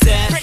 Dead.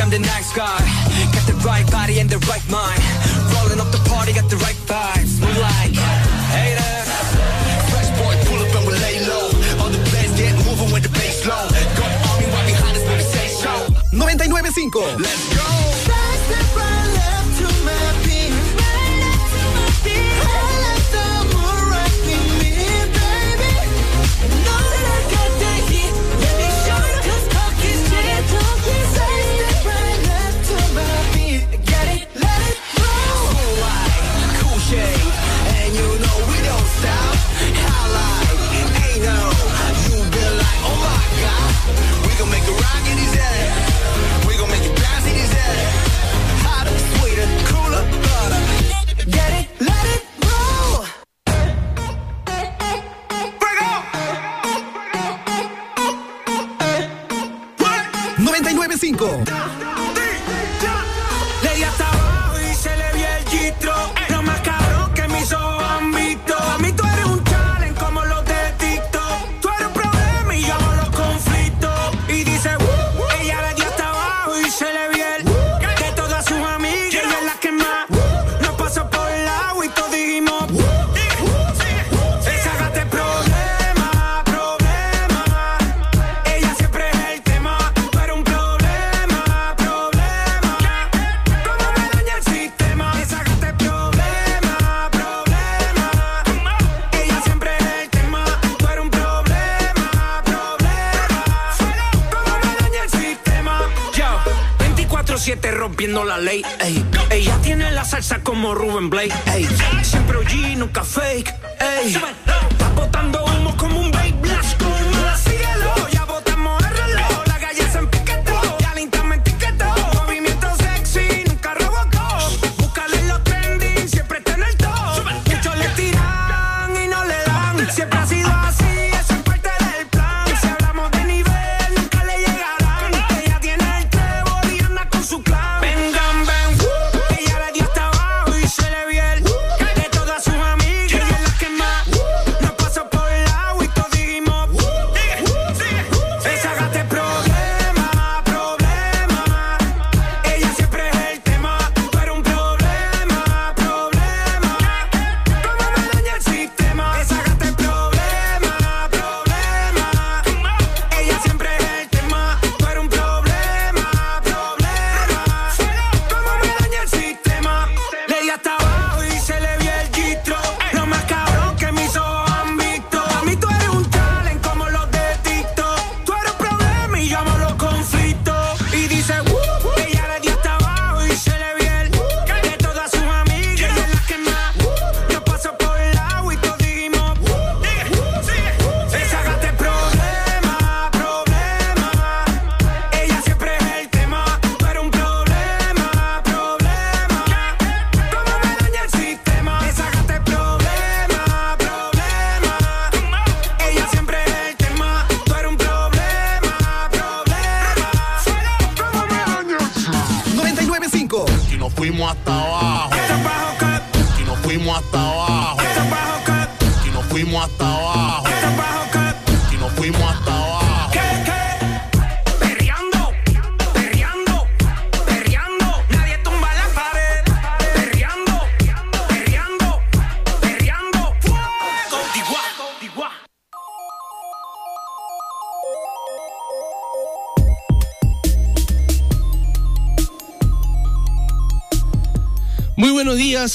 I'm the night sky. Got the right body and the right mind. Rolling up the party, got the right vibes. We like haters. Fresh boy, pull up and we lay low. All the bands get moving with the bass low. Go army right behind us when we say show. 99.5. Let's go.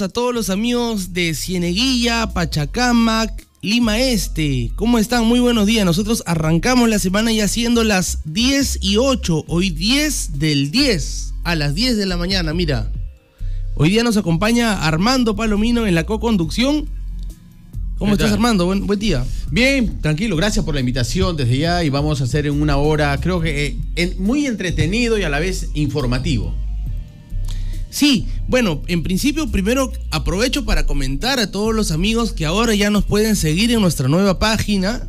a todos los amigos de Cieneguilla, Pachacamac, Lima Este. ¿Cómo están? Muy buenos días. Nosotros arrancamos la semana ya siendo las 10 y 8. Hoy 10 del 10 a las 10 de la mañana, mira. Hoy día nos acompaña Armando Palomino en la co-conducción. ¿Cómo estás Armando? Buen, día. Bien, tranquilo, gracias por la invitación desde ya y vamos a hacer en una hora, creo que eh, muy entretenido y a la vez informativo. Sí, bueno, en principio primero aprovecho para comentar a todos los amigos que ahora ya nos pueden seguir en nuestra nueva página.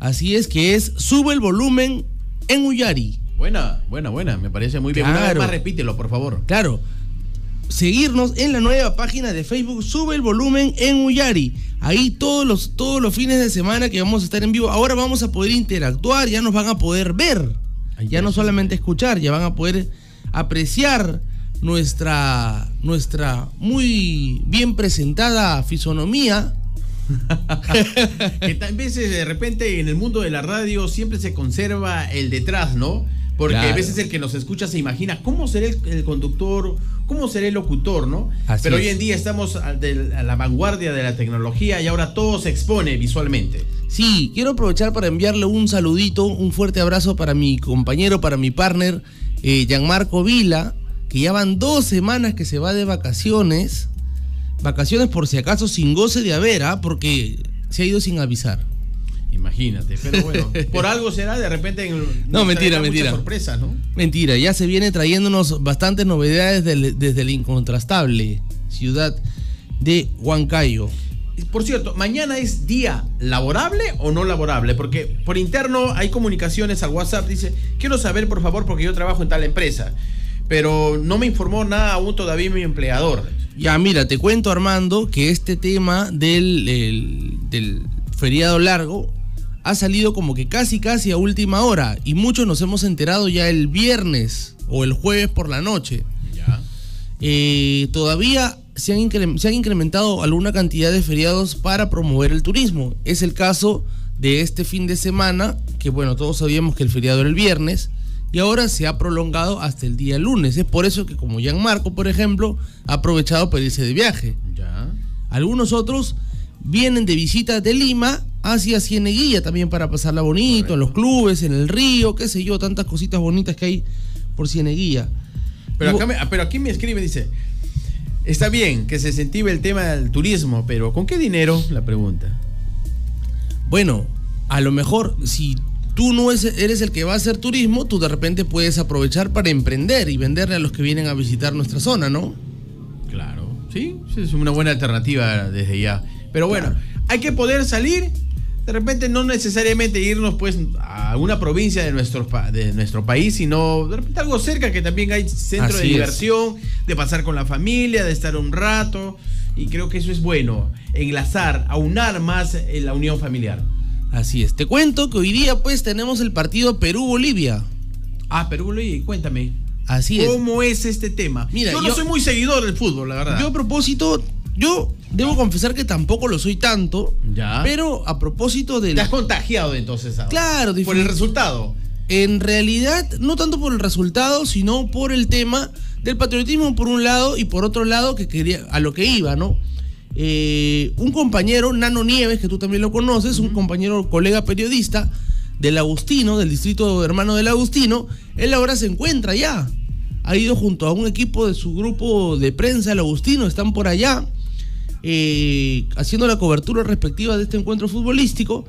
Así es que es Sube el volumen en Uyari. Buena, buena, buena, me parece muy bien. Una vez Claro. más repítelo, por favor. Claro, seguirnos en la nueva página de Facebook Sube el volumen en Uyari. Ahí todos los, todos los fines de semana que vamos a estar en vivo. Ahora vamos a poder interactuar, ya nos van a poder ver. Ya no solamente escuchar, ya van a poder apreciar nuestra, nuestra muy bien presentada fisonomía. que tal veces de repente en el mundo de la radio siempre se conserva el detrás, ¿no? Porque a veces el que nos escucha se imagina cómo será el, el conductor, cómo será el locutor, ¿no? Así Pero es. hoy en día estamos a, a la vanguardia de la tecnología y ahora todo se expone visualmente. Sí, quiero aprovechar para enviarle un saludito, un fuerte abrazo para mi compañero, para mi partner, eh, Gianmarco Vila, que ya van dos semanas que se va de vacaciones. Vacaciones por si acaso sin goce de haber, ¿ah? porque se ha ido sin avisar. Imagínate, pero bueno, por algo será, de repente en- No, mentira, mentira. sorpresas, ¿no? Mentira, ya se viene trayéndonos bastantes novedades del- desde la incontrastable ciudad de Huancayo. Por cierto, mañana es día laborable o no laborable, porque por interno hay comunicaciones al WhatsApp, dice, quiero saber por favor porque yo trabajo en tal empresa, pero no me informó nada aún todavía mi empleador. Ya, mira, te cuento Armando que este tema del, el- del feriado largo ha salido como que casi casi a última hora y muchos nos hemos enterado ya el viernes o el jueves por la noche. Ya. Eh, todavía se han, se han incrementado alguna cantidad de feriados para promover el turismo. Es el caso de este fin de semana, que bueno, todos sabíamos que el feriado era el viernes, y ahora se ha prolongado hasta el día lunes. Es por eso que como Gianmarco, por ejemplo, ha aprovechado para irse de viaje. Ya. Algunos otros vienen de visita de Lima hacia Cieneguilla también para pasarla bonito, en los clubes, en el río, qué sé yo, tantas cositas bonitas que hay por Cieneguilla. Pero, acá me- ah, pero aquí me escribe, dice, está bien que se incentive el tema del turismo, pero ¿con qué dinero? La pregunta. Bueno, a lo mejor si tú no es- eres el que va a hacer turismo, tú de repente puedes aprovechar para emprender y venderle a los que vienen a visitar nuestra zona, ¿no? Claro, sí, es una buena alternativa desde ya. Pero bueno, hay que poder salir, de repente no necesariamente irnos pues a una provincia de nuestro, de nuestro país, sino de repente algo cerca que también hay centro de es. diversión, de pasar con la familia, de estar un rato. Y creo que eso es bueno, enlazar, aunar más eh, la unión familiar. Así es. Te cuento que hoy día pues tenemos el partido Perú-Bolivia. Ah, pero Luis, cuéntame. Así es. ¿Cómo es este tema? Mira, yo no yo- soy muy seguidor del fútbol, la verdad. Yo a propósito, yo debo confesar que tampoco lo soy tanto, Ya. pero a propósito del... Te has contagiado entonces ahora. Claro, Por el resultado. En realidad, no tanto por el resultado, sino por el tema del patriotismo por un lado y por otro lado que quería a lo que iba, ¿no? Eh, un compañero, Nano Nieves, que tú también lo conoces, un compañero, colega periodista del Agustino, del distrito hermano del Agustino, él ahora se encuentra allá. Ha ido junto a un equipo de su grupo de prensa, el Agustino, están por allá eh, haciendo la cobertura respectiva de este encuentro futbolístico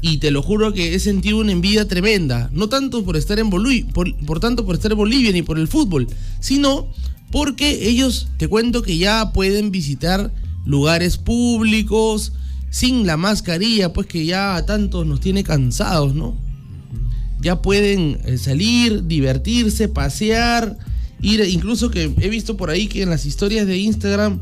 y te lo juro que he sentido una envidia tremenda, no tanto por estar en Bolivia, por, por tanto por estar en Bolivia ni por el fútbol, sino porque ellos te cuento que ya pueden visitar lugares públicos sin la mascarilla, pues que ya a tantos nos tiene cansados, ¿no? Ya pueden eh, salir, divertirse, pasear, ir, incluso que he visto por ahí que en las historias de Instagram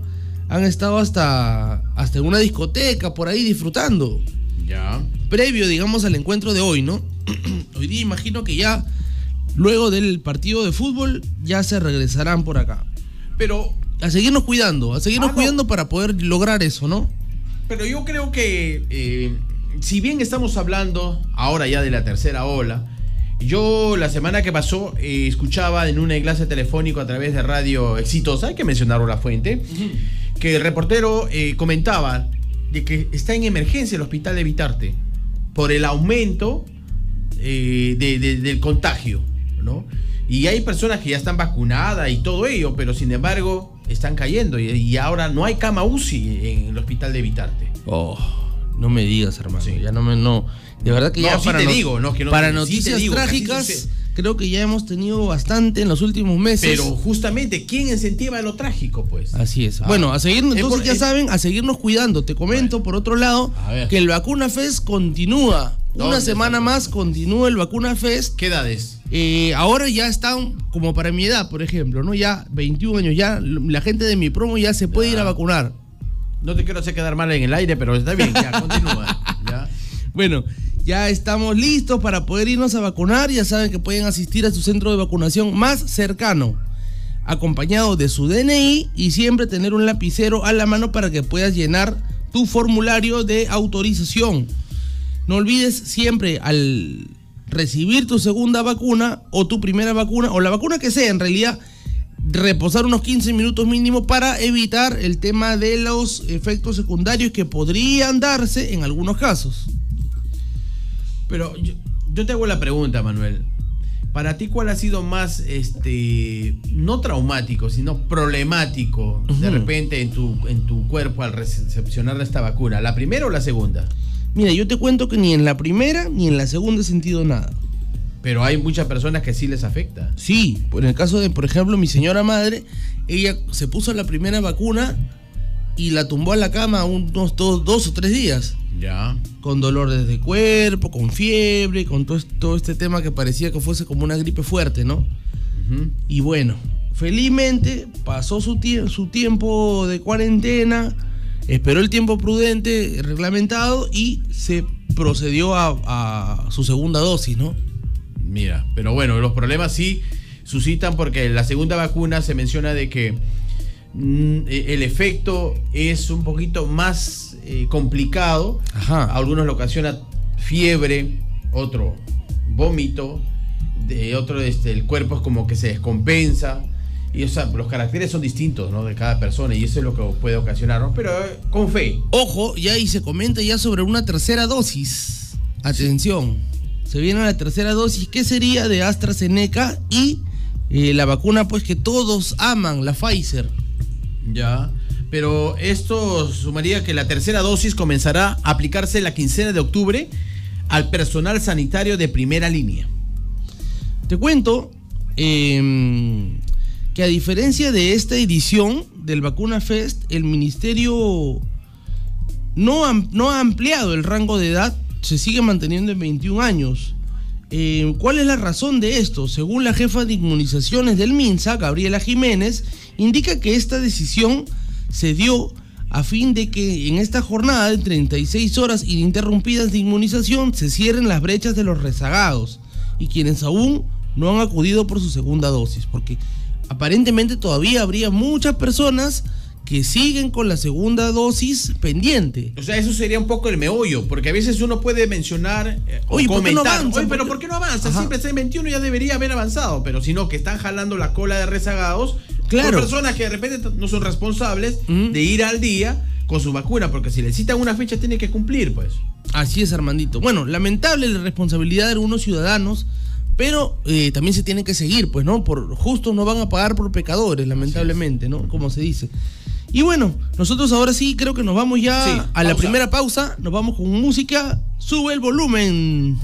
han estado hasta, hasta en una discoteca por ahí disfrutando Ya. previo, digamos, al encuentro de hoy, ¿no? hoy día imagino que ya, luego del partido de fútbol, ya se regresarán por acá. Pero, A seguirnos cuidando, a seguirnos Ah, no. cuidando para poder lograr eso, ¿no? pero yo creo que, eh, si bien estamos hablando ahora ya de la tercera ola, yo la semana que pasó eh, escuchaba en un enlace telefónico a través de Radio Exitosa, hay que mencionar la fuente, que el reportero eh, comentaba de que está en emergencia el hospital de Vitarte por el aumento eh, de- de- del contagio, ¿no? Y hay personas que ya están vacunadas y todo ello, pero sin embargo están cayendo y, y ahora no hay cama UCI en el hospital de Vitarte. Oh, no me digas, hermano. Sí. Ya no me. No. De verdad que No, ya sí para, te no- digo, no, que no para sí noticias digo así trágicas, creo que ya hemos tenido bastante en los últimos meses. Pero justamente, ¿quién incentiva lo trágico, pues? Así es. Ah. Bueno, a seguir, Es entonces por- ya es- saben, a seguirnos cuidando. Te comento, por otro lado, que el Vacuna Fest continúa. Una ¿Dónde semana está? más continúa el Vacuna Fest. ¿Qué edades? Eh, ahora ya están, como para mi edad, por ejemplo, ¿no? Ya 21 años, ya la gente de mi promo ya se puede Ya. ir a vacunar. No te quiero hacer quedar mal en el aire, pero está bien, ya, continúa. ¿ya? Bueno, ya estamos listos para poder irnos a vacunar. Ya saben que pueden asistir a su centro de vacunación más cercano, acompañado de su DNI y siempre tener un lapicero a la mano para que puedas llenar tu formulario de autorización. No olvides siempre al recibir tu segunda vacuna o tu primera vacuna o la vacuna que sea en realidad reposar unos 15 minutos mínimo para evitar el tema de los efectos secundarios que podrían darse en algunos casos. Pero yo, yo te hago la pregunta, Manuel. Para ti, ¿cuál ha sido más, este, no traumático, sino problemático de repente en tu, en tu cuerpo al recepcionar esta vacuna? ¿La primera o la segunda? Mira, yo te cuento que ni en la primera ni en la segunda he sentido nada. Pero hay muchas personas que sí les afecta. Sí, en el caso de, por ejemplo, mi señora madre, ella se puso la primera vacuna y la tumbó a la cama unos dos, dos o tres días. Ya. Con dolores de cuerpo, con fiebre, con todo, est- todo este tema que parecía que fuese como una gripe fuerte, ¿no? Y bueno, felizmente pasó su, tie- su tiempo de cuarentena, esperó el tiempo prudente, reglamentado y se procedió a, a su segunda dosis, ¿no? Mira, pero bueno, los problemas sí suscitan porque la segunda vacuna se menciona de que mm, e- el efecto es un poquito más eh, complicado. Ajá. A algunos le ocasiona fiebre, otro vómito, de otro este, el cuerpo es como que se descompensa. Y o sea, los caracteres son distintos, ¿no? De cada persona y eso es lo que puede ocasionarnos, pero eh, con fe. Ojo, ya y se comenta ya sobre una tercera dosis. Atención, se viene la tercera dosis, que sería de AstraZeneca y eh, la vacuna pues que todos aman, la Pfizer. Ya. Pero esto sumaría que la tercera dosis comenzará a aplicarse la quincena de octubre al personal sanitario de primera línea. Te cuento em, que a diferencia de esta edición del Vacuna Fest, el ministerio no, ha ampliado el rango de edad, se sigue manteniendo en 21 años. Eh, ¿Cuál es la razón de esto? Según la jefa de inmunizaciones del MINSA, Gabriela Jiménez, indica que esta decisión se dio a fin de que en esta jornada de 36 horas ininterrumpidas de inmunización se cierren las brechas de los rezagados y quienes aún no han acudido por su segunda dosis, porque aparentemente todavía habría muchas personas que siguen con la segunda dosis pendiente. O sea, eso sería un poco el meollo, porque a veces uno puede mencionar eh, Oye, ¿por qué no comentar, avanza? "Oye, pero ¿Por ¿por qué- no avanza? Ajá. Siempre está en 21 ya debería haber avanzado, pero sino que están jalando la cola de rezagados Claro. por personas que de repente no son responsables de ir al día con su vacuna, porque si le citan una fecha tiene que cumplir, pues. Así es, Armandito. Bueno, lamentable la responsabilidad de algunos ciudadanos, pero eh, también se tiene que seguir, pues, ¿no? Por justos no van a pagar por pecadores, lamentablemente, ¿no? Como se dice. Y bueno, nosotros ahora sí creo que nos vamos ya Sí, a la primera pausa, nos vamos con música, sube el volumen.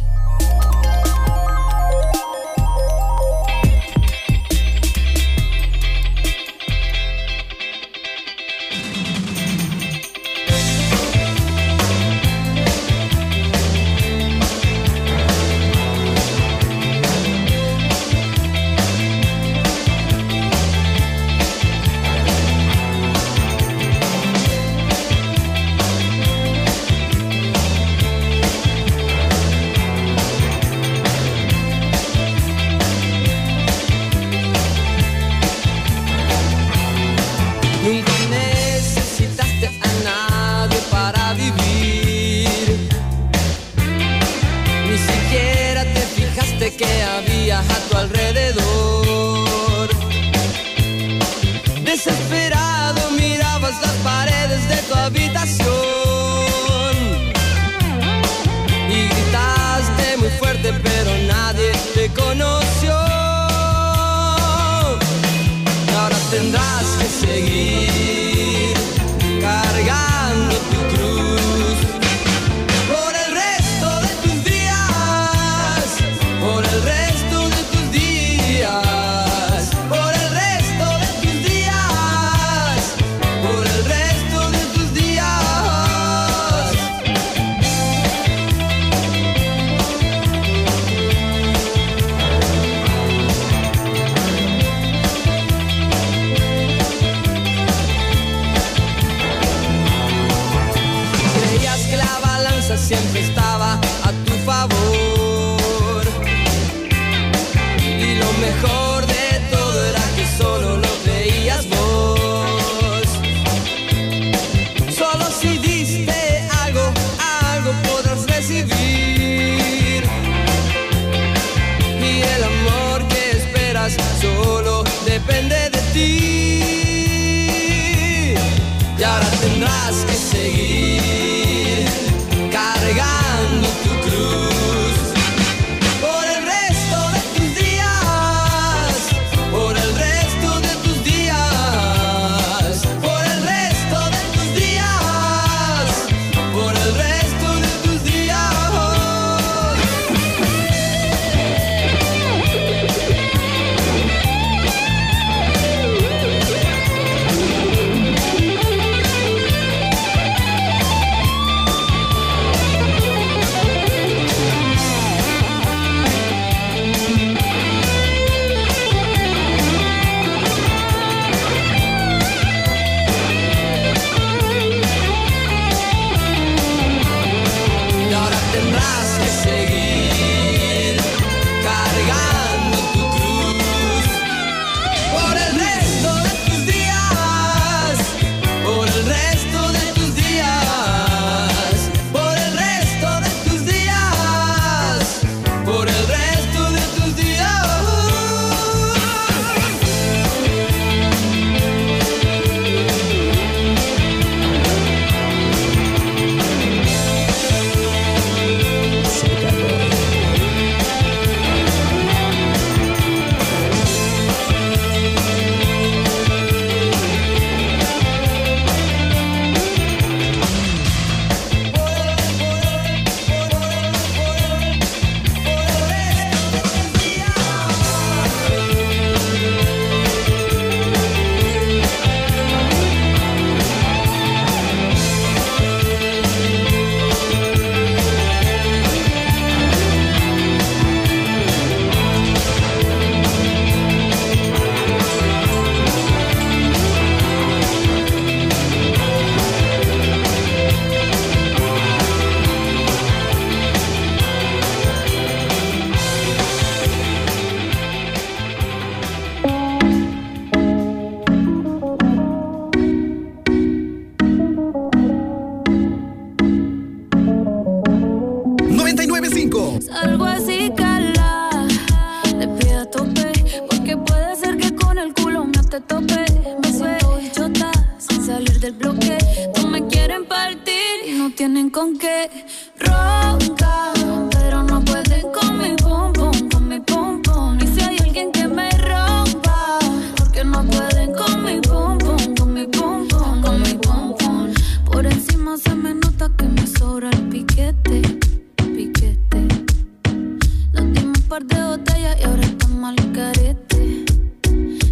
par de botellas y ahora estamos al carete.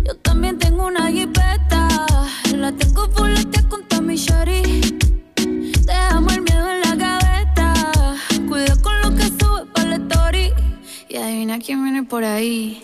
Yo también tengo una guipeta, la tengo fulete con Tommy Shari. Te amo el miedo en la gaveta, cuida con lo que sube para la story. Y adivina quién viene por ahí.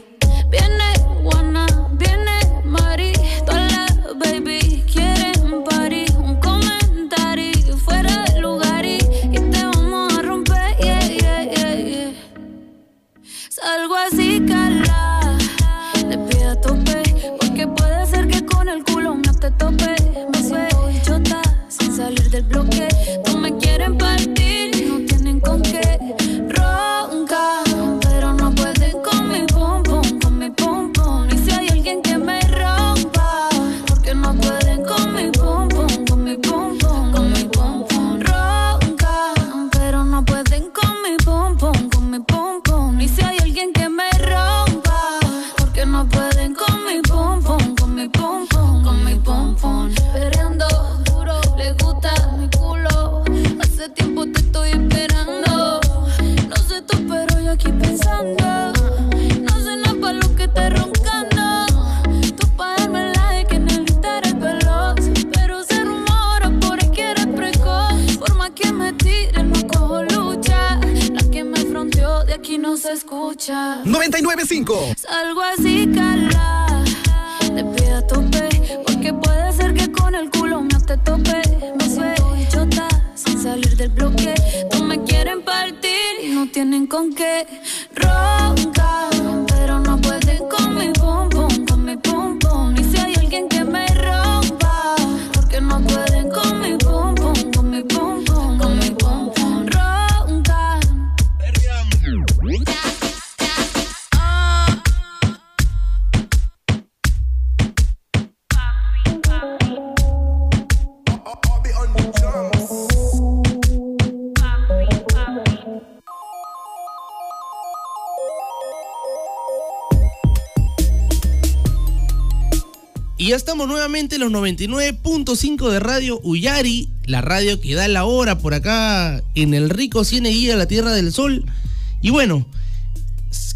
Ya estamos nuevamente en los 99.5 de Radio Uyari, la radio que da la hora por acá en el rico Cieneguía, la Tierra del Sol. Y bueno,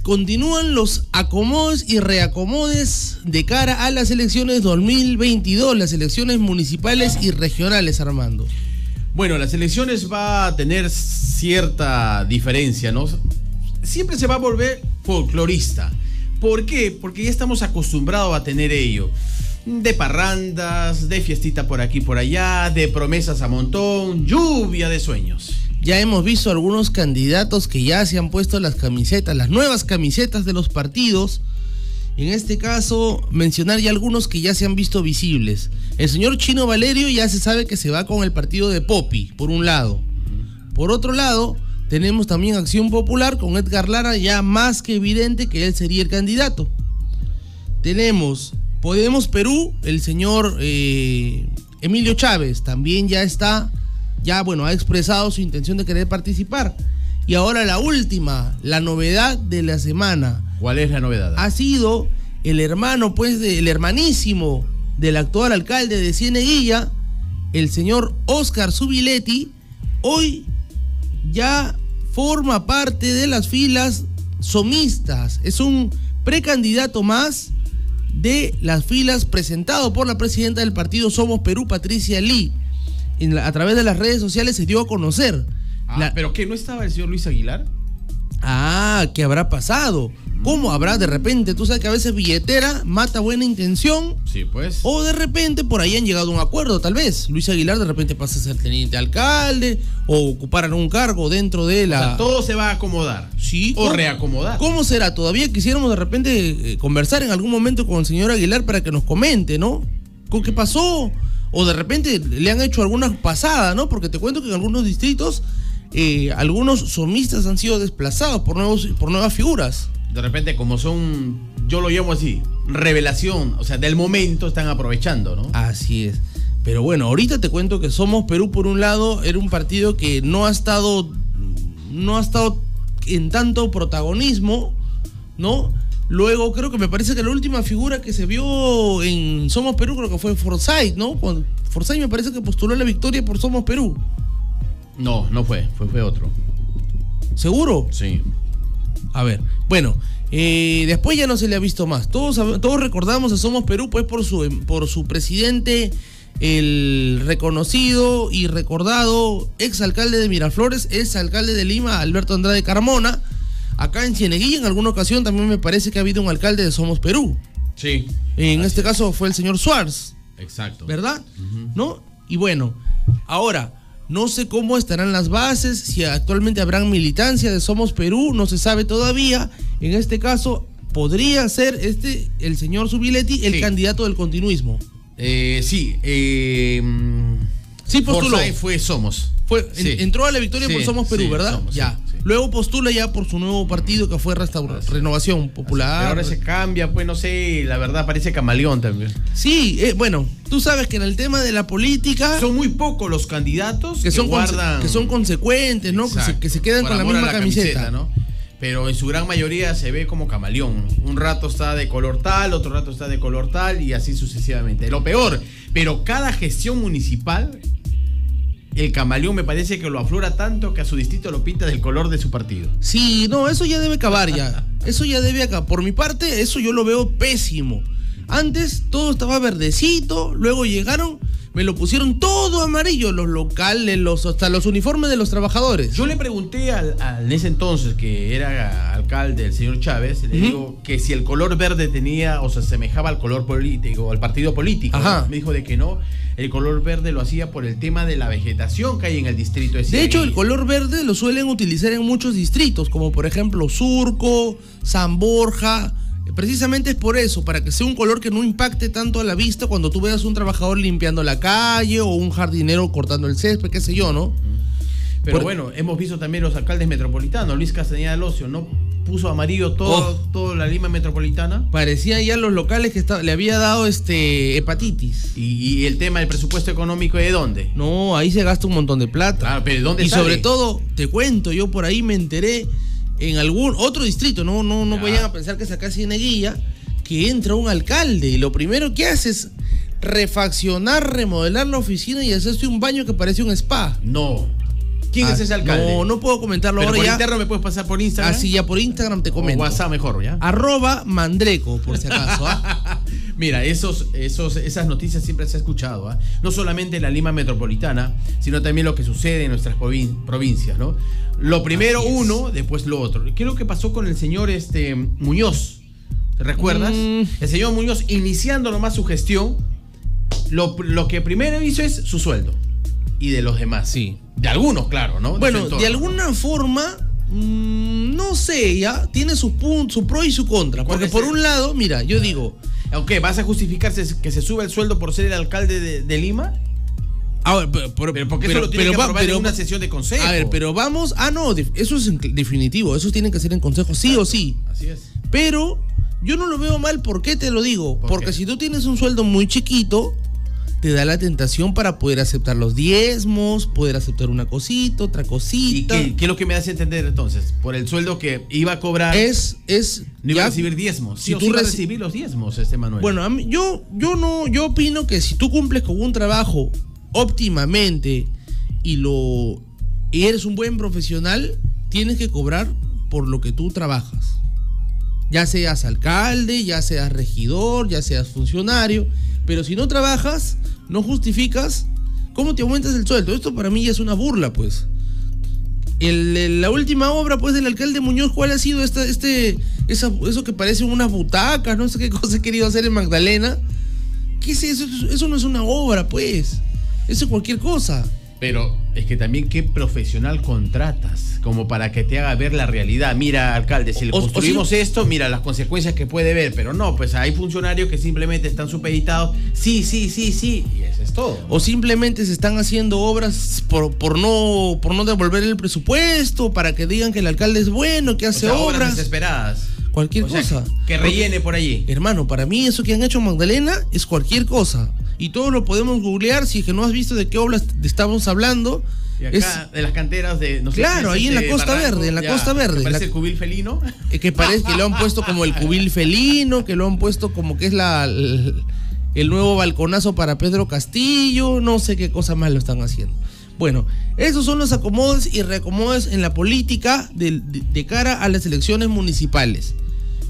continúan los acomodes y reacomodes de cara a las elecciones 2022, las elecciones municipales y regionales, Armando. Bueno, las elecciones va a tener cierta diferencia, ¿no? Siempre se va a volver folclorista. ¿Por qué? Porque ya estamos acostumbrados a tener ello. De parrandas, de fiestita por aquí por allá, de promesas a montón, lluvia de sueños. Ya hemos visto algunos candidatos que ya se han puesto las camisetas, las nuevas camisetas de los partidos. En este caso, mencionar ya algunos que ya se han visto visibles. El señor Chino Valerio ya se sabe que se va con el partido de Popi, por un lado. Por otro lado, tenemos también Acción Popular con Edgar Lara, ya más que evidente que él sería el candidato. Tenemos Podemos Perú, el señor eh, Emilio Chávez, también ya está, ya bueno, ha expresado su intención de querer participar. Y ahora la última, la novedad de la semana, ¿Cuál es la novedad? ha sido el hermano, pues, del hermanísimo del actual alcalde de Cieneguilla, el señor Oscar Subiletti, hoy ya forma parte de las filas somistas. Es un precandidato más de las filas presentado por la presidenta del partido Somos Perú, Patricia Lee. En la- a través de las redes sociales se dio a conocer. Ah, la- ¿Pero qué? ¿No estaba el señor Luis Aguilar? Ah, ¿qué habrá pasado? ¿Cómo habrá de repente? Tú sabes que a veces billetera mata buena intención. Sí, pues. O de repente por ahí han llegado a un acuerdo, tal vez. Luis Aguilar de repente pasa a ser teniente alcalde o ocupar algún cargo dentro de O la. sea, todo se va a acomodar. Sí, O ¿cómo- reacomodar. ¿Cómo será? Todavía quisiéramos de repente eh, conversar en algún momento con el señor Aguilar para que nos comente, ¿no? ¿Con qué pasó? O de repente le han hecho alguna pasada, ¿no? Porque te cuento que en algunos distritos eh, algunos somistas han sido desplazados por, nuevos, por nuevas figuras. De repente, como son, yo lo llamo así, revelación, o sea, del momento están aprovechando, ¿no? Así es. Pero bueno, ahorita te cuento que Somos Perú, por un lado, era un partido que no ha estado. No ha estado en tanto protagonismo, ¿no? Luego creo que me parece que la última figura que se vio en Somos Perú creo que fue Forsyth, ¿no? Forsyth me parece que postuló la victoria por Somos Perú. No, no fue, fue, fue otro. ¿Seguro? Sí. A ver, bueno, eh, después ya no se le ha visto más. Todos, todos recordamos a Somos Perú, pues por su, por su presidente, el reconocido y recordado exalcalde de Miraflores, exalcalde de Lima, Alberto Andrade Carmona. Acá en Cieneguilla, en alguna ocasión también me parece que ha habido un alcalde de Somos Perú. Sí. En este caso fue el señor Suárez. Exacto. ¿verdad? ¿No? Y bueno, ahora, no sé cómo estarán las bases, si actualmente habrán militancia de Somos Perú, no se sabe todavía. En este caso, podría ser este, el señor Subiletti, el Sí. candidato del continuismo. Eh, sí, eh, Sí, postuló. Forsyth fue Somos. Fue, Sí. entró a la victoria Sí, por Somos Perú, ¿verdad? Somos, ya. Luego postula ya por su nuevo partido que fue Restaura- Renovación Pero Popular. ahora se cambia, pues no sé, la verdad parece camaleón también. Sí, eh, bueno, tú sabes que en el tema de la política... Son muy pocos los candidatos que son, guardan. que son consecuentes, ¿no? Que se, Exacto, que se quedan por con la misma camiseta. ¿no? Pero en su gran mayoría se ve como camaleón. Un rato está de color tal, otro rato está de color tal y así sucesivamente. Lo peor, pero cada gestión municipal, el camaleón me parece que lo aflora tanto que a su distrito lo pinta del color de su partido. Sí, no, eso ya debe acabar ya. Eso ya debe acabar. Por mi parte, eso yo lo veo pésimo. Antes todo estaba verdecito, luego llegaron, me lo pusieron todo amarillo, los locales, los, hasta los uniformes de los trabajadores. Yo le pregunté al, al- en ese entonces, que era alcalde, el señor Chávez, le digo que si el color verde tenía o se asemejaba al color político, al partido político. Ajá. Me dijo de que no, el color verde lo hacía por el tema de la vegetación que hay en el distrito de De hecho, el color verde lo suelen utilizar en muchos distritos, como por ejemplo Surco, San Borja. Precisamente es por eso, para que sea un color que no impacte tanto a la vista cuando tú veas un trabajador limpiando la calle o un jardinero cortando el césped, qué sé yo, ¿no? Pero bueno, hemos visto también los alcaldes metropolitanos. Luis Castañeda del Ocio, ¿no? Puso amarillo todo, Oh. toda la Lima metropolitana. Parecían ya los locales que le había dado este hepatitis. Y, y el tema del presupuesto económico, ¿de dónde? No, ahí se gasta un montón de plata. Claro, pero ¿de dónde y sale? sobre todo, te cuento, yo por ahí me enteré en algún otro distrito, no, no, no Ya. vayan a pensar que es acá Cieneguilla, que entra un alcalde y lo primero que hace es refaccionar, remodelar la oficina y hacerse un baño que parece un spa. No. ¿Quién Ah, es ese alcalde? No, no puedo comentarlo Pero ahora por ya. interno me puedes pasar por Instagram. Así ya por Instagram te o comento. WhatsApp mejor, ¿ya? Arroba Mandreco, por si acaso. ¿ah? Mira, esos, esos, esas noticias siempre se ha escuchado, ¿ah? no solamente en la Lima metropolitana, sino también lo que sucede en nuestras provin- provincias, ¿no? Lo primero uno, después lo otro. ¿Qué es lo que pasó con el señor este, Muñoz? ¿Te recuerdas? Mm. El señor Muñoz, iniciando nomás su gestión, lo, lo que primero hizo es su sueldo. Y de los demás. Sí. De algunos, claro, ¿no? Bueno, de alguna forma, mm, no sé, ya tiene sus su pro y su contra. ¿Cuál Porque por un lado, mira, yo digo, Aunque vas a justificarse que se sube el sueldo por ser el alcalde de, de Lima. a ver, pero, pero- Pero porque pero- eso lo tiene pero que aprobar pero- en una sesión de consejo. A ver, pero vamos, ah no, eso es definitivo, eso tiene que ser en consejo, sí o sí. Así es. Pero yo no lo veo mal, ¿por qué te lo digo? ¿Por Porque qué? si tú tienes un sueldo muy chiquito, te da la tentación para poder aceptar los diezmos, poder aceptar una cosita, otra ¿Y cosita. qué, qué es lo que me hace entender entonces? Por el sueldo que iba a cobrar, Es, es. no iba a recibir diezmos. si Si tú reci- recibir los diezmos, este Manuel. Bueno, a mí- yo, yo no, yo opino que si tú cumples con un trabajo óptimamente y lo y eres un buen profesional, tienes que cobrar por lo que tú trabajas. Ya seas alcalde, ya seas regidor, ya seas funcionario, pero si no trabajas, no justificas, ¿cómo te aumentas el sueldo? Esto para mí ya es una burla, pues. La última obra, pues, del alcalde Muñoz, ¿cuál ha sido esta, este, eso que parecen unas butacas? No sé qué cosa he querido hacer en Magdalena. ¿Qué es? Eso- Eso no es una obra, pues. Eso es cualquier cosa. Pero es que también qué profesional contratas como para que te haga ver la realidad. Mira, alcalde, si le O- o construimos si- esto, mira las consecuencias que puede ver. Pero no, pues hay funcionarios que simplemente están supeditados. Sí, sí, sí, sí. Y eso es todo. O simplemente se están haciendo obras por, por, no, por no devolver el presupuesto, para que digan que el alcalde es bueno, que O hace sea, obras obras. desesperadas. Cualquier O sea, cosa. que- rellene por allí. Hermano, para mí eso que han hecho en Magdalena es cualquier cosa. Y todo lo podemos googlear si es que no has visto de qué obras estamos hablando. Y acá, Es de las canteras de. No sé, Claro, ¿qué es ahí en la este Costa barranco? Verde, en la Ya, Costa Verde, que Parece la- el cubil felino. eh, que parece que lo han puesto como el cubil felino, que lo han puesto como que es la el, el nuevo balconazo para Pedro Castillo, no sé qué cosa más lo están haciendo. Bueno, esos son los acomodos y reacomodos en la política de, de- de cara a las elecciones municipales.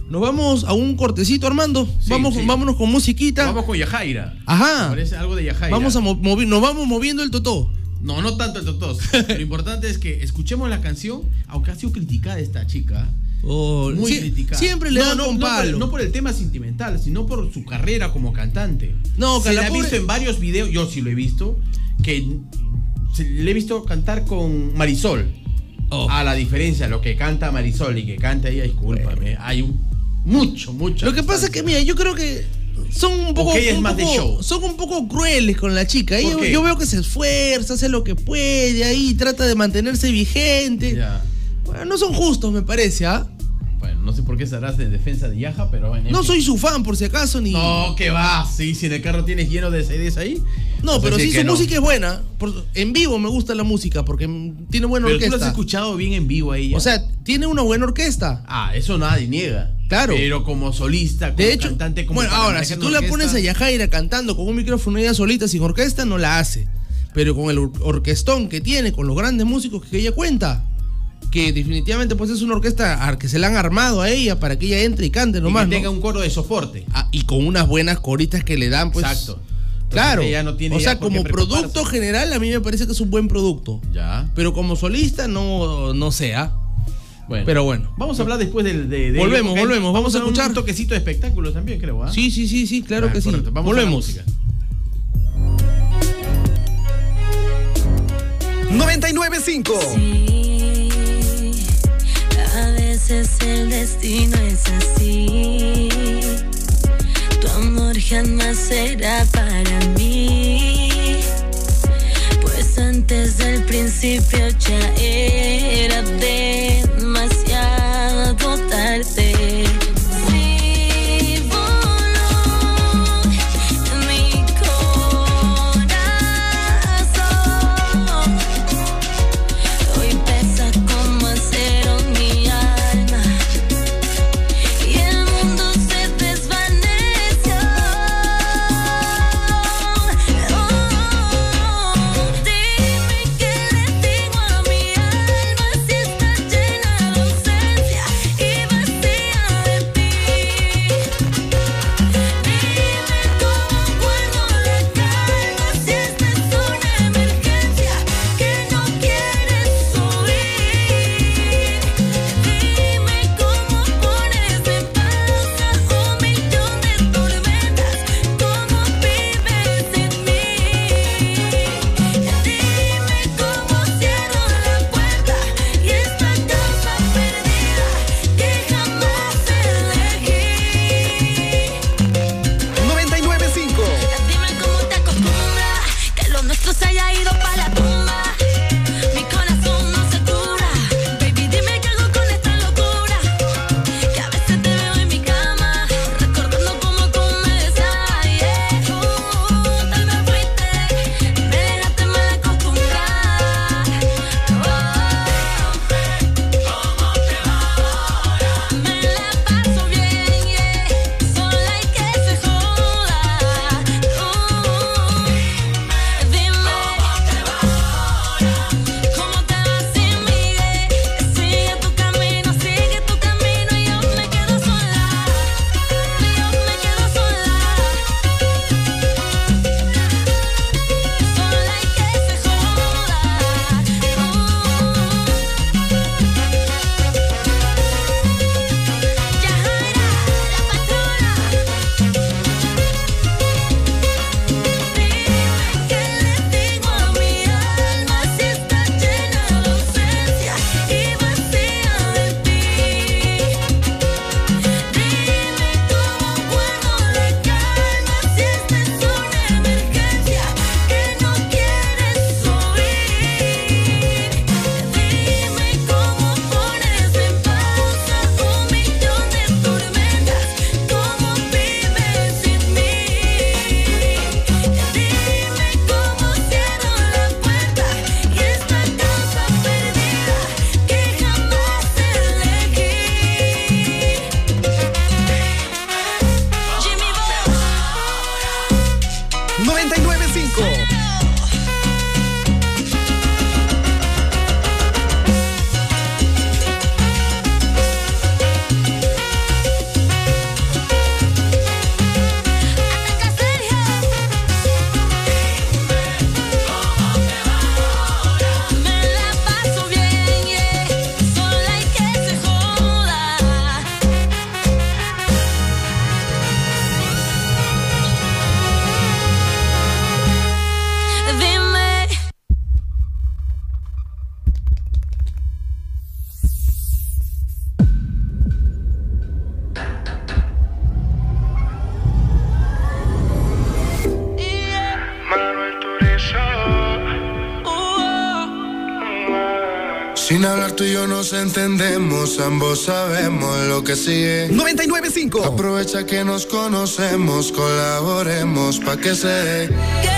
Nos vamos a un cortecito, Armando. Sí, vamos, sí. Vámonos con musiquita. Vamos con Yajaira. Ajá. Parece algo de Yajaira. Vamos a mo- movi- nos vamos moviendo el totó. No, no tanto el totos. Lo importante es que escuchemos la canción, aunque ha sido criticada esta chica. Oh, Muy criticada. Siempre le no, dan no, por, palo. no por el tema sentimental, sino por su carrera como cantante. No, que se la pobre- visto en varios videos, yo sí lo he visto, que se- le he visto cantar con Marisol. Oh. A la diferencia, lo que canta Marisol y que canta ella, discúlpame, hay un, mucho, mucho. Lo que pasa es que, mira, yo creo que son un poco, un más de show. son un poco crueles con la chica. Qué? yo veo que se esfuerza, hace lo que puede ahí, trata de mantenerse vigente. Ya. Bueno, no son justos, me parece, ¿ah? Bueno, no sé por qué estarás de defensa de Yaja, pero bueno. en No fin. soy su fan, por si acaso, ni. No, que va, sí, si en el carro tienes lleno de CDs ahí. No, pero sí que su no. música es buena. Por- en vivo me gusta la música porque tiene buena Pero tú lo has orquesta. escuchado bien en vivo ahí. O sea, tiene una buena orquesta. Ah, eso nadie niega. Claro. Pero como solista, como De hecho, cantante, como bueno, ahora, si tú la pones a orquesta, Yajaira cantando con un micrófono ella solita sin orquesta, no la hace. Pero con el or- orquestón que tiene, con los grandes músicos que ella cuenta, que definitivamente pues es una orquesta a- que se la han armado a ella para que ella entre y cante y nomás. que ¿no? tenga un coro de soporte. Ah, y con unas buenas coritas que le dan, pues. Exacto. Claro. Entonces ella no tiene o sea, como producto general, a mí me parece que es un buen producto. Ya. Pero como solista, no, no. Bueno. Pero bueno. Vamos a hablar después del. De, de- Volvemos, volvemos, vamos a escuchar. un toquecito de espectáculos también, creo. ¿ah? Sí, sí, sí, sí, claro Ah, que sí. correcto. Vamos a la Volvemos. música. 995. Sí, a veces el destino es así. Tu amor jamás será para mí. Pues antes del principio ya era demasiado nos entendemos, ambos sabemos lo que sigue. 995. Aprovecha que nos conocemos, colaboremos pa' que se dé.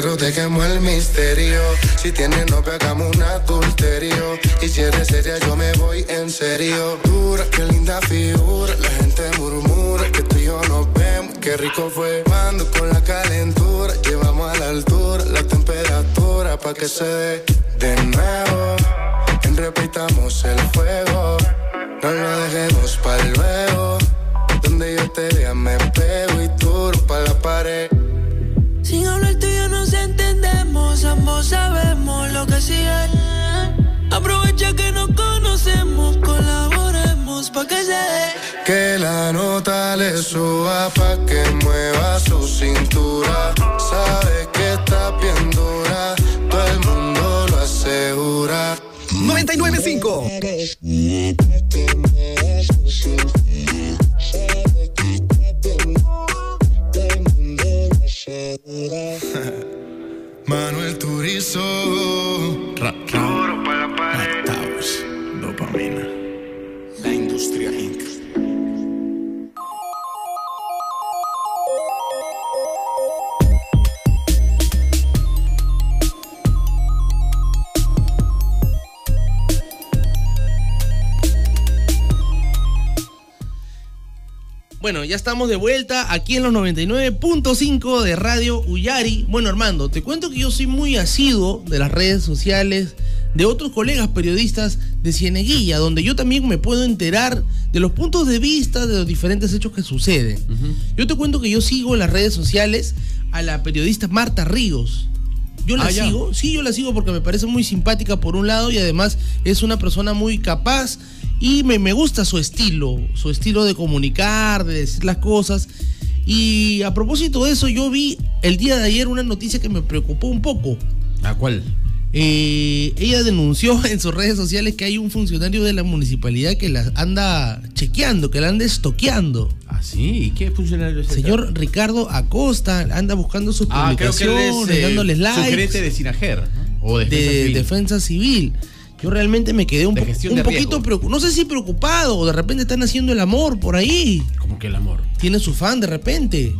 Dejemos el misterio. Si tienes novio, hagamos un adulterio. Y si eres seria, yo me voy en serio. Dura, qué linda figura. La gente murmura que tú y yo nos vemos. Qué rico fue cuando con la calentura. Llevamos a la altura la temperatura pa' que se Manuel Turizo. Ya estamos de vuelta aquí en los 99.5 de Radio Uyari. Bueno, Armando, te cuento que yo soy muy asiduo de las redes sociales de otros colegas periodistas de Cieneguilla, donde yo también me puedo enterar de los puntos de vista de los diferentes hechos que suceden. Yo te cuento que yo sigo en las redes sociales a la periodista Marta Ríos. Yo la Ah, sigo, sí, yo la sigo porque me parece muy simpática por un lado y además es una persona muy capaz y me, me gusta su estilo, su estilo de comunicar, de decir las cosas. Y a propósito de eso, yo vi el día de ayer una noticia que me preocupó un poco. ¿A cuál? Eh, ella denunció en sus redes sociales que hay un funcionario de la municipalidad que la anda chequeando, que la anda estoqueando. ¿Ah, sí? ¿Y qué funcionario es? Señor Ricardo Acosta anda buscando sus Ah, creo que él publicaciones, es eh, dándoles likes de Sinajer, ¿no? O defensa de civil. defensa civil. Yo realmente me quedé un, po- un poquito preocupado. No sé si preocupado o de repente están haciendo el amor por ahí. Como que el amor. Tiene su fan de repente.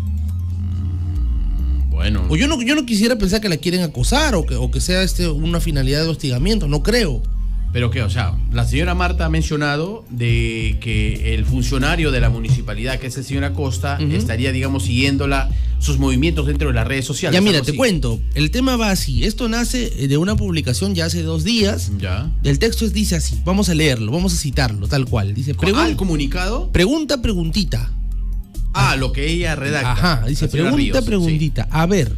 Bueno. O yo no, yo no quisiera pensar que la quieren acosar o que, o que sea este una finalidad de hostigamiento. No creo. Pero que, o sea, la señora Marta ha mencionado de que el funcionario de la municipalidad, que es el señor Acosta, estaría, digamos, siguiéndola sus movimientos dentro de las redes sociales. Ya mira, te así. cuento. El tema va así. Esto nace eh, de una publicación ya hace dos días. Ya. El texto es- dice así. Vamos a leerlo, vamos a citarlo, tal cual. Dice, pregun- comunicado. pregunta, preguntita. Ah, lo que ella redacta. Ajá, dice, pregunta, Ríos, preguntita. A ver,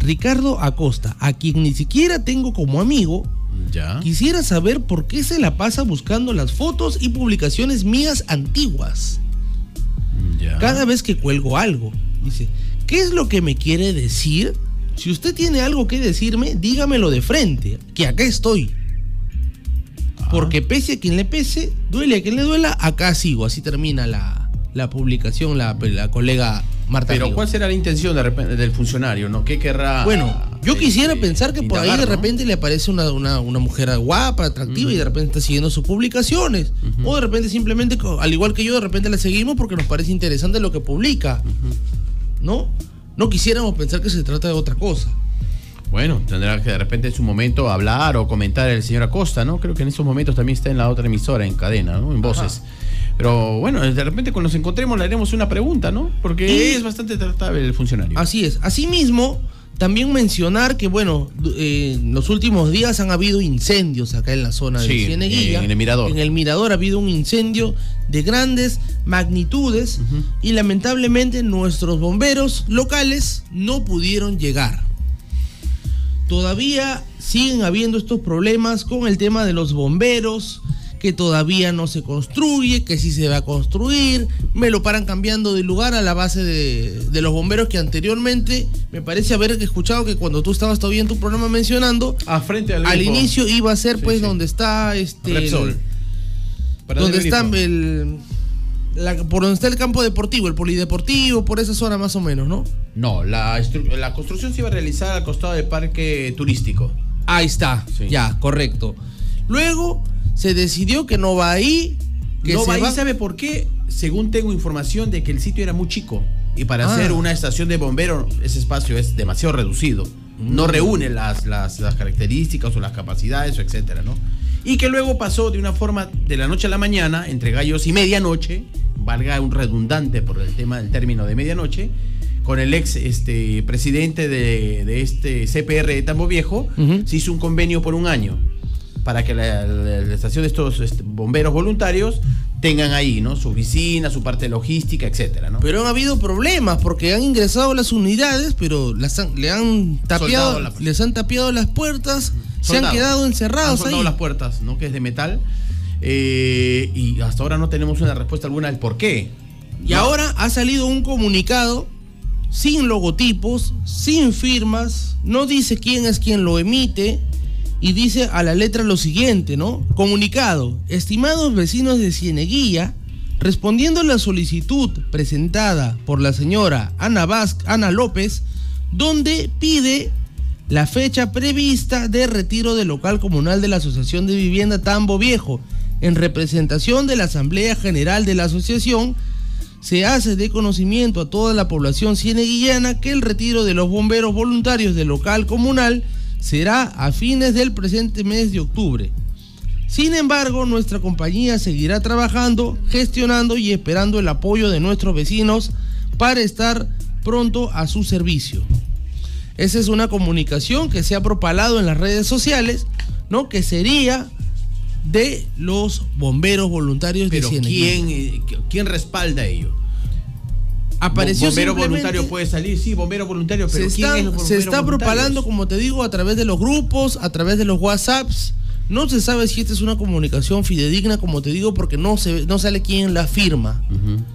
Ricardo Acosta, a quien ni siquiera tengo como amigo. Ya. quisiera saber por qué se la pasa buscando las fotos y publicaciones mías antiguas. Ya. Cada vez que cuelgo algo. Dice, ¿qué es lo que me quiere decir? Si usted tiene algo que decirme, dígamelo de frente, que acá estoy. Ah. Porque pese a quien le pese, duele a quien le duela, acá sigo. Así termina la, la publicación, la, la colega Marta Pero. ¿cuál será la intención de repente del funcionario, no? ¿Qué querrá? Bueno, yo este, quisiera pensar que por ahí de repente le aparece una, una, una mujer guapa, atractiva y de repente está siguiendo sus publicaciones. O de repente simplemente, al igual que yo, de repente la seguimos porque nos parece interesante lo que publica. ¿No? No quisiéramos pensar que se trata de otra cosa. Bueno, tendrá que de repente en su momento hablar o comentar el señor Acosta, ¿no? Creo que en esos momentos también está en la otra emisora, en cadena, ¿no? En voces. Pero bueno, de repente cuando nos encontremos le haremos una pregunta, ¿no? Porque Y- es bastante tratable el funcionario. Así es. Asimismo, también mencionar que, bueno, eh, en los últimos días han habido incendios acá en la zona de Cieneguilla. en el Mirador. En el Mirador ha habido un incendio de grandes magnitudes y lamentablemente nuestros bomberos locales no pudieron llegar. Todavía siguen habiendo estos problemas con el tema de los bomberos, que todavía no se construye, que sí se va a construir. Me lo paran cambiando de lugar a la base de, de los bomberos que anteriormente me parece haber escuchado que cuando tú estabas todavía en tu programa mencionando, Ah, frente al, al inicio iba a ser Sí, pues sí. donde está este... Repsol. el- Para donde está el... la- por donde está el campo deportivo, el polideportivo, por esa zona más o menos, ¿no? No, la, la construcción se iba a realizar al costado del parque turístico. Ahí está, Sí. ya, correcto. Luego se decidió que no va ahí, que no se va ahí, va- ¿sabe por qué? Según tengo información de que el sitio era muy chico. Y para Ah. hacer una estación de bomberos, ese espacio es demasiado reducido. No Mm. reúne las, las, las características o las capacidades, o etcétera, ¿no? Y que luego pasó de una forma de la noche a la mañana, entre gallos y medianoche, valga un redundante por el tema del término de medianoche, con el ex este, presidente de, de este CPR de Tambo Viejo, se hizo un convenio por un año para que la, la- la estación de estos este, bomberos voluntarios tengan ahí, ¿no? Su oficina, su parte logística, etcétera, ¿no? Pero han habido problemas porque han ingresado las unidades, pero las han- le han tapiado, la- les han tapiado las puertas, se han quedado Han encerrados soldado ahí. las puertas, ¿no? Que es de metal. Eh, y hasta ahora no tenemos una respuesta alguna del por qué. Y ahora ha salido un comunicado sin logotipos, sin firmas, no dice quién es quien lo emite y dice a la letra lo siguiente, ¿no? Comunicado, estimados vecinos de Cieneguilla, respondiendo a la solicitud presentada por la señora Ana, Vaz- Ana López, donde pide la fecha prevista de retiro del local comunal de la Asociación de Vivienda Tambo Viejo, en representación de la Asamblea General de la Asociación, se hace de conocimiento a toda la población cieneguillana que el retiro de los bomberos voluntarios del local comunal será a fines del presente mes de octubre. Sin embargo, nuestra compañía seguirá trabajando, gestionando y esperando el apoyo de nuestros vecinos para estar pronto a su servicio. Esa es una comunicación que se ha propalado en las redes sociales, ¿no? Que sería de los bomberos voluntarios Pero de. ¿quién, eh, ¿quién respalda ello? Apareció bombero voluntario puede salir, sí, bombero voluntario, se pero ¿quién está, es se está propalando, como te digo, a través de los grupos, a través de los WhatsApps. No se sabe si esta es una comunicación fidedigna, como te digo, porque no se no sale quién la firma.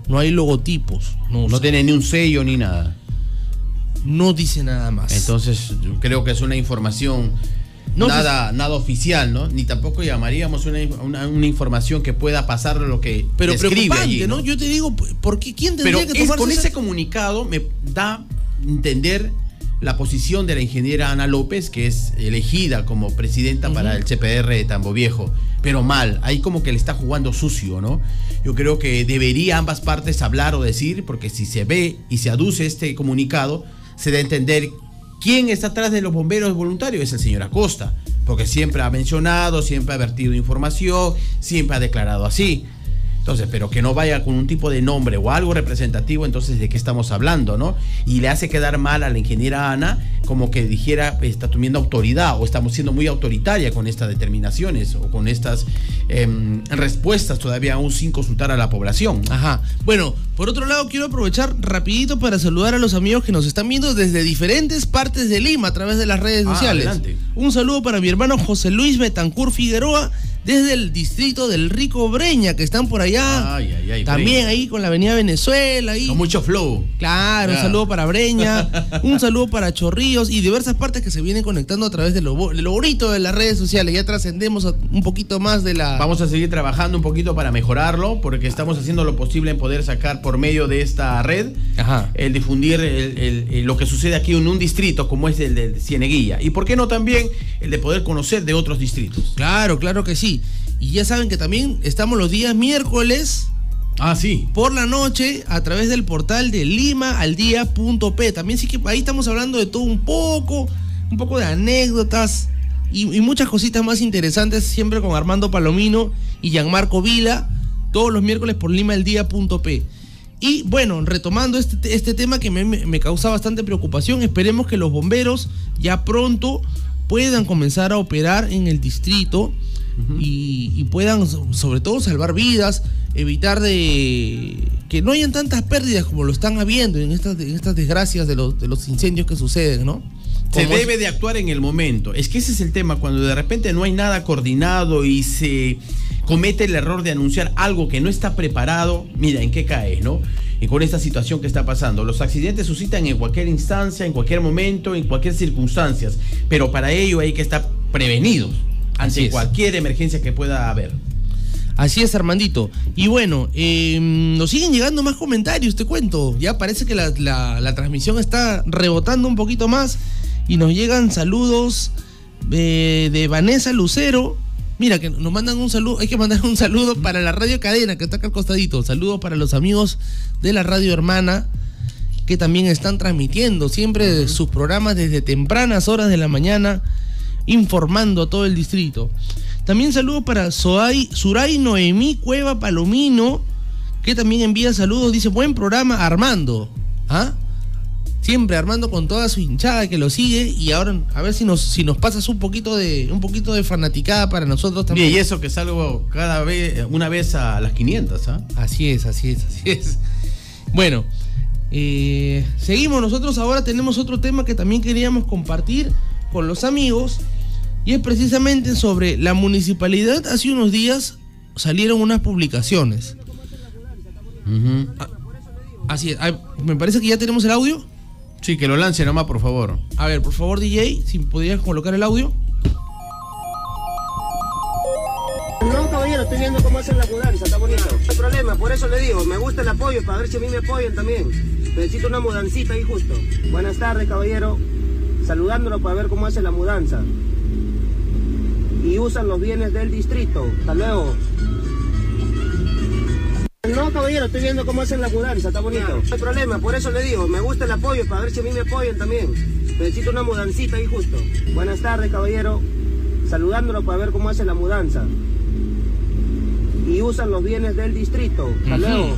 No hay logotipos. No, No tiene ni un sello ni nada. no dice nada más. Entonces, yo creo que es una información No, nada, nada oficial, ¿no? Ni tampoco llamaríamos una, una- una información que pueda pasar lo que pero preocupante, allí, ¿no? Yo te digo, ¿por qué quién tendría Pero que es, tomarse con esa- ese comunicado me da entender la posición de la ingeniera Ana López, que es elegida como presidenta para el CPR de Tambo Viejo. Pero mal, ahí como que le está jugando sucio, ¿no? Yo creo que debería ambas partes hablar o decir, porque si se ve y se aduce este comunicado, se da a entender quién está atrás de los bomberos voluntarios, es el señor Acosta. porque siempre ha mencionado, siempre ha vertido información, siempre ha declarado así. Entonces, pero que no vaya con un tipo de nombre o algo representativo, entonces de qué estamos hablando, ¿no? Y le hace quedar mal a la ingeniera Ana como que dijera, está teniendo autoridad o estamos siendo muy autoritaria con estas determinaciones o con estas em, respuestas todavía aún sin consultar a la población. Ajá. Bueno, por otro lado, quiero aprovechar rapidito para saludar a los amigos que nos están viendo desde diferentes partes de Lima a través de las redes Ah, sociales. adelante. Un saludo para mi hermano José Luis Betancur Figueroa desde el distrito del Rico Breña, que están por allá. Ay, ay, ay, También Breña. ahí con la avenida Venezuela. Ahí. Con mucho flow. Claro, un saludo para Breña, un saludo para Chorrillos y diversas partes que se vienen conectando a través de lo, de lo bonito de las redes sociales. Ya trascendemos un poquito más de la... Vamos a seguir trabajando un poquito para mejorarlo, porque estamos haciendo lo posible en poder sacar por medio de esta red Ajá. el difundir el- el- el- lo que sucede aquí en un distrito como es el de Cieneguilla. Y por qué no también el de poder conocer de otros distritos. Claro, claro que sí. Y ya saben que también estamos los días miércoles Ah, sí. por la noche a través del portal de limaaldía.p. También sí que ahí estamos hablando de todo un poco, un poco de anécdotas y, y muchas cositas más interesantes, siempre con Armando Palomino y Gianmarco Vila, todos los miércoles por limaaldía.p. Y bueno, retomando este, este tema que me causa bastante preocupación, esperemos que los bomberos ya pronto puedan comenzar a operar en el distrito y, y puedan so- sobre todo salvar vidas, evitar de que no hayan tantas pérdidas como lo están habiendo en estas, en estas desgracias de los, de los incendios que suceden, ¿no? Se debe de actuar en el momento. Es que ese es el tema, cuando de repente no hay nada coordinado y se comete el error de anunciar algo que no está preparado, mira, ¿en qué caes, no? Y con esta situación que está pasando. Los accidentes suscitan en cualquier instancia, en cualquier momento, en cualquier circunstancia. Pero para ello hay que estar prevenidos Así ante es. cualquier emergencia que pueda haber. Así es, Armandito. Y bueno, eh, nos siguen llegando más comentarios, te cuento. Ya parece que la, la- la transmisión está rebotando un poquito más y nos llegan saludos eh, de Vanessa Lucero. Mira, que nos mandan un saludo, hay que mandar un saludo para la radio cadena que está acá al costadito. Saludos para los amigos de la radio hermana que también están transmitiendo siempre sus programas desde tempranas horas de la mañana, informando a todo el distrito. También saludos para Soay, Suray Noemí Cueva Palomino, que también envía saludos, dice, buen programa Armando. ¿Ah? Siempre Armando con toda su hinchada que lo sigue y ahora a ver si nos, si nos pasas un poquito de un poquito de fanaticada para nosotros también. Bien, y eso que salgo cada vez, una vez a las 500, ¿ah? Así es, así es, así es. Bueno, eh, seguimos. Nosotros ahora tenemos otro tema que también queríamos compartir con los amigos. Y es precisamente sobre la municipalidad. Hace unos días salieron unas publicaciones. Así es. Me parece que ya tenemos el audio. Sí, que lo lance nomás, por favor. A ver, por favor, DJ, si podrías colocar el audio. No, caballero, estoy viendo cómo hacen la mudanza, está bonito. No hay problema, por eso le digo, me gusta el apoyo, para ver si a mí me apoyan también. Necesito una mudancita ahí justo. Buenas tardes, caballero. Saludándolo para ver cómo hace la mudanza. Y usan los bienes del distrito. Hasta luego. No, caballero, estoy viendo cómo hacen la mudanza, está bonito. No hay problema, por eso le digo, me gusta el apoyo, para ver si a mí me apoyan también. Necesito una mudancita ahí justo. Buenas tardes, caballero. Saludándolo para ver cómo hace la mudanza y usan los bienes del distrito. Hasta luego.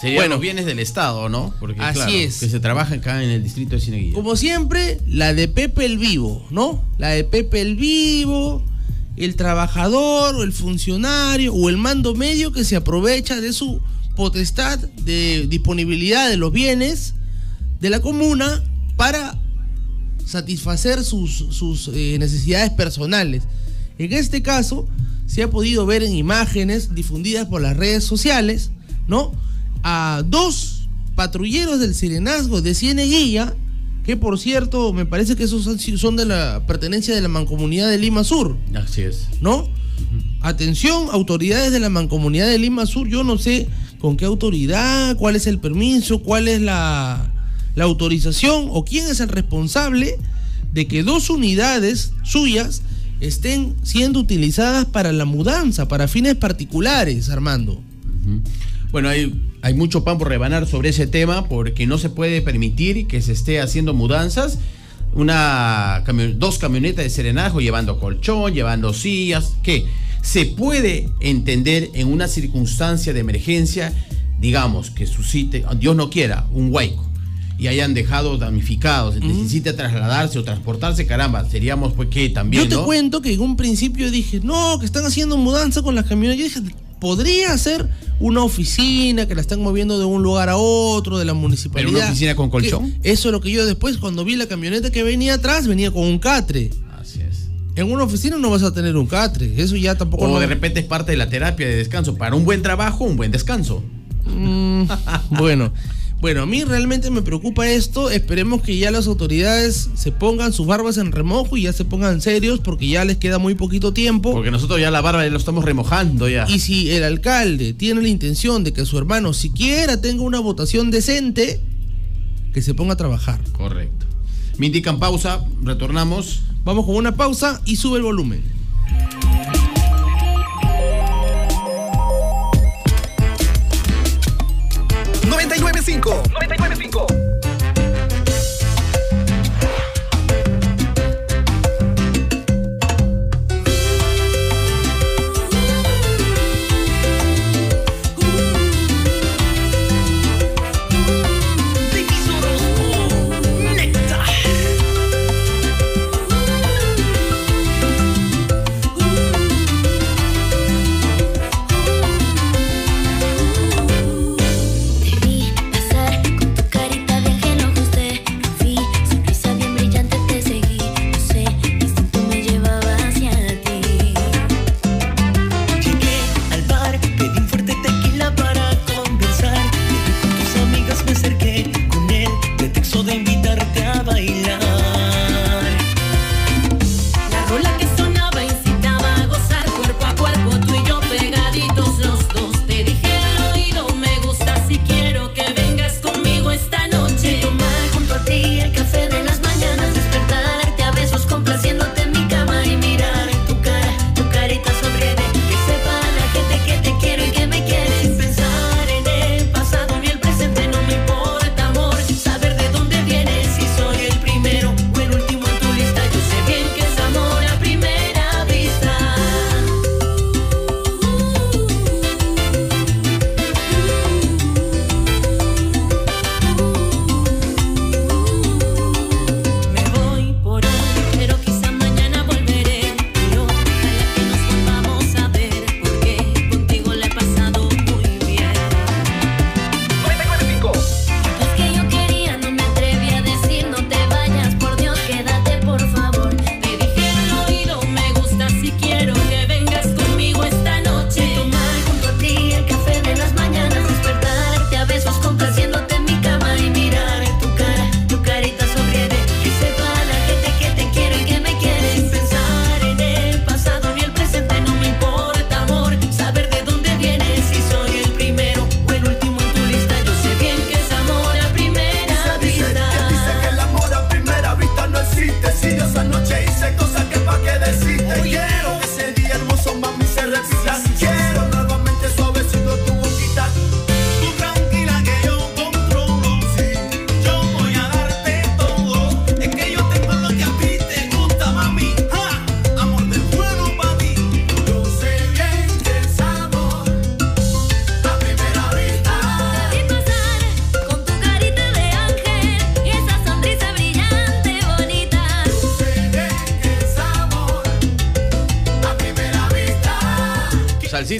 Serían Bueno. los bienes del Estado, ¿no? Porque Así claro, es. que se trabaja acá en el distrito de Cineguilla. Como siempre, la de Pepe el Vivo, ¿no? La de Pepe el Vivo, el trabajador o el funcionario o el mando medio que se aprovecha de su potestad de disponibilidad de los bienes de la comuna para satisfacer sus, sus, eh, necesidades personales. En este caso, se ha podido ver en imágenes difundidas por las redes sociales, ¿no? A dos patrulleros del Serenazgo de Cieneguilla, que por cierto, me parece que esos son de la pertenencia de la mancomunidad de Lima Sur, Así es. ¿no? Atención, autoridades de la mancomunidad de Lima Sur, yo no sé con qué autoridad, cuál es el permiso, cuál es la, la autorización o quién es el responsable de que dos unidades suyas estén siendo utilizadas para la mudanza, para fines particulares, Armando. Bueno, hay, hay mucho pan por rebanar sobre ese tema porque no se puede permitir que se esté haciendo mudanzas una dos camionetas de serenajo llevando colchón, llevando sillas, que se puede entender en una circunstancia de emergencia, digamos, que suscite, Dios no quiera, un huaico y hayan dejado damnificados, necesita trasladarse o transportarse, caramba, seríamos pues que también, Yo te ¿no? cuento que en un principio dije, no, que están haciendo mudanza con las camionetas. Yo dije, podría ser una oficina que la están moviendo de un lugar a otro, de la municipalidad. ¿Pero una oficina con colchón? Que Eso es lo que yo después, cuando vi la camioneta que venía atrás, venía con un catre. Así es. En una oficina no vas a tener un catre. Eso ya tampoco. O no- de repente es parte de la terapia de descanso. Para un buen trabajo, un buen descanso. Mm, bueno, bueno, a mí realmente me preocupa esto. Esperemos que ya las autoridades se pongan sus barbas en remojo y ya se pongan serios porque ya les queda muy poquito tiempo. Porque nosotros ya la barba ya lo estamos remojando ya. Y si el alcalde tiene la intención de que su hermano siquiera tenga una votación decente, que se ponga a trabajar. Correcto. Me indican pausa, retornamos. Vamos con una pausa y sube el volumen. $99.5. 99.5.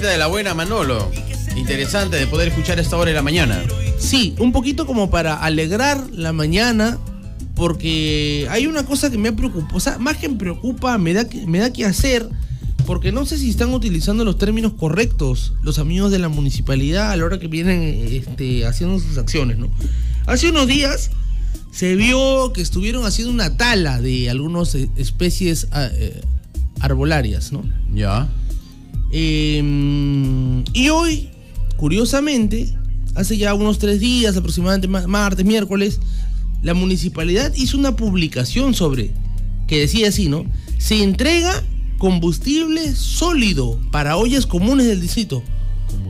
de la buena Manolo. Interesante de poder escuchar a esta hora de la mañana. Sí, un poquito como para alegrar la mañana, porque hay una cosa que me preocupa, o sea, más que me preocupa, me da, me da que hacer, porque no sé si están utilizando los términos correctos los amigos de la municipalidad a la hora que vienen este, haciendo sus acciones, ¿no? Hace unos días se vio que estuvieron haciendo una tala de algunas especies ah, eh, arbolarias, ¿no? Ya. Eh, y hoy, curiosamente, hace ya unos tres días, aproximadamente ma- martes, miércoles, la municipalidad hizo una publicación sobre, que decía así, ¿no? Se entrega combustible sólido para ollas comunes del distrito.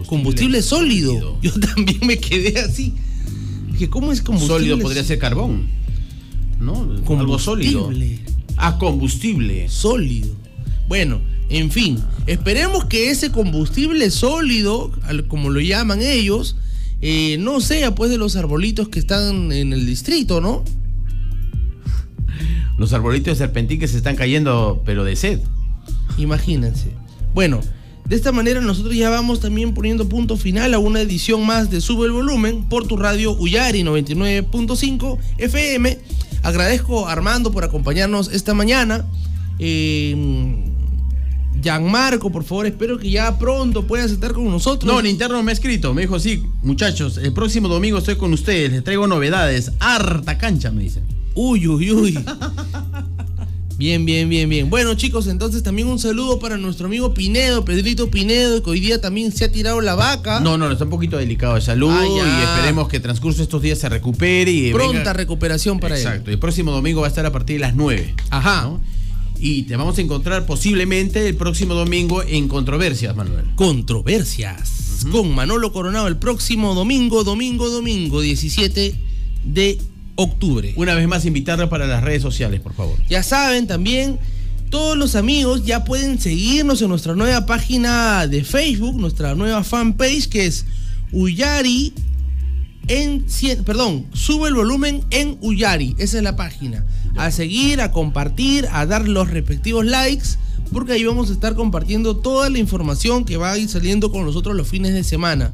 Combustible, sólido. Yo también me quedé así. Que ¿Cómo es combustible? Sólido podría ser carbón. ¿no? Algo sólido. Combustible. Ah, combustible. Sólido. Bueno, en fin, esperemos que ese combustible sólido, como lo llaman ellos, eh, no sea pues de los arbolitos que están en el distrito, ¿no? Los arbolitos de serpentín que se están cayendo, pero de sed. Imagínense. Bueno, de esta manera nosotros ya vamos también poniendo punto final a una edición más de Sube el Volumen por tu radio Uyari 99.5 FM. Agradezco a Armando por acompañarnos esta mañana. Eh, Gianmarco, por favor, espero que ya pronto puedas estar con nosotros. No, el interno me ha escrito, me dijo, sí, muchachos, el próximo domingo estoy con ustedes, les traigo novedades, harta cancha, me dice. Uy, uy, uy. Bien, bien, bien, bien. Bueno, chicos, entonces también un saludo para nuestro amigo Pinedo, Pedrito Pinedo, que hoy día también se ha tirado la vaca. No, no, está un poquito delicado de salud Ah, y esperemos que transcurso estos días se recupere y Pronta venga- recuperación para él. Exacto, el próximo domingo va a estar a partir de las 9. Ajá. Y te vamos a encontrar posiblemente el próximo domingo en Controversias, Manuel. Controversias. Con Manolo Coronado el próximo domingo, domingo, domingo, 17 de octubre. Una vez más, invitarla para las redes sociales, por favor. Ya saben también, todos los amigos ya pueden seguirnos en nuestra nueva página de Facebook, nuestra nueva fanpage que es Uyari en perdón, sube el volumen en Uyari, esa es la página. A seguir, a compartir, a dar los respectivos likes, porque ahí vamos a estar compartiendo toda la información que va a ir saliendo con nosotros los fines de semana.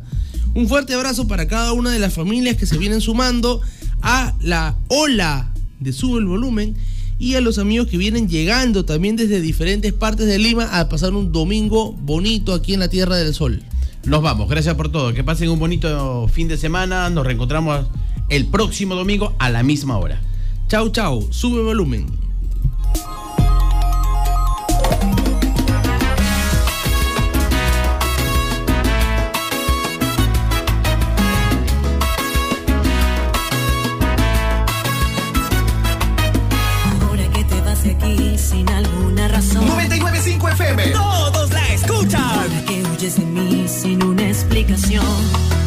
Un fuerte abrazo para cada una de las familias que se vienen sumando a la ola de Sube el Volumen y a los amigos que vienen llegando también desde diferentes partes de Lima a pasar un domingo bonito aquí en la Tierra del Sol. Nos vamos, gracias por todo. Que pasen un bonito fin de semana. Nos reencontramos el próximo domingo a la misma hora. Chau, chau, sube volumen. Ahora que te vas de aquí sin alguna razón. 995 FM. Todos explicación.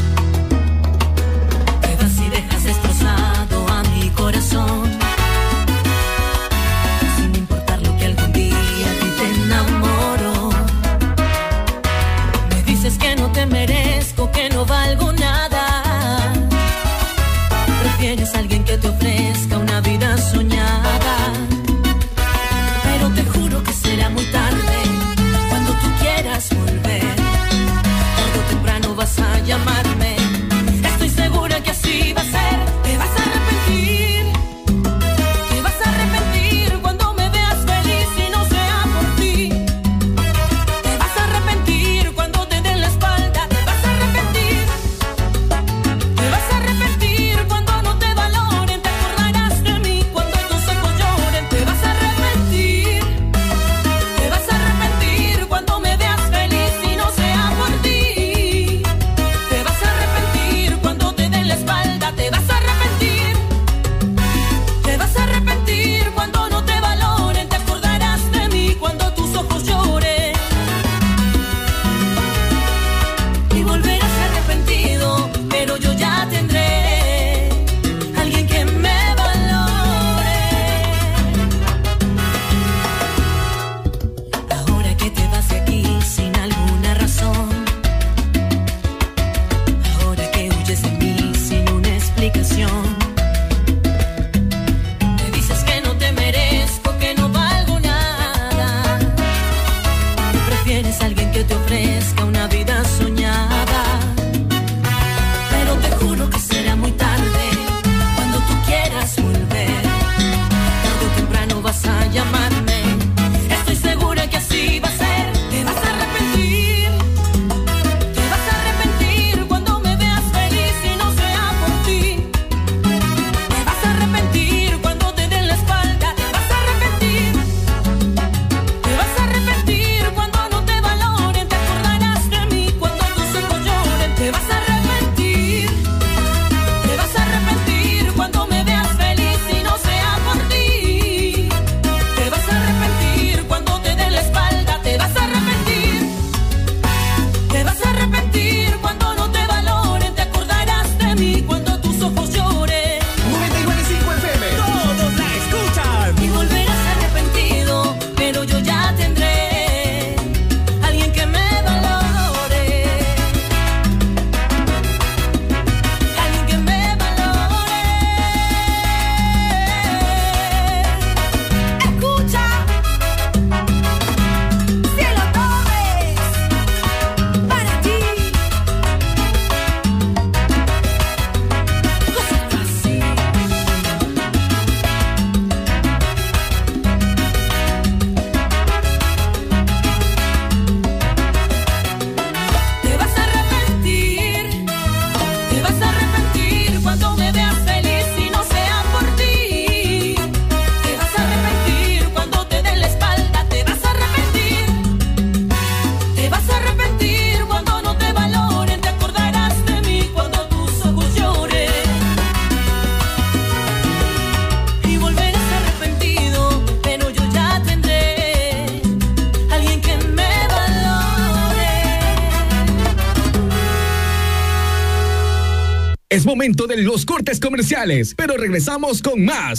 De los cortes comerciales, pero regresamos con más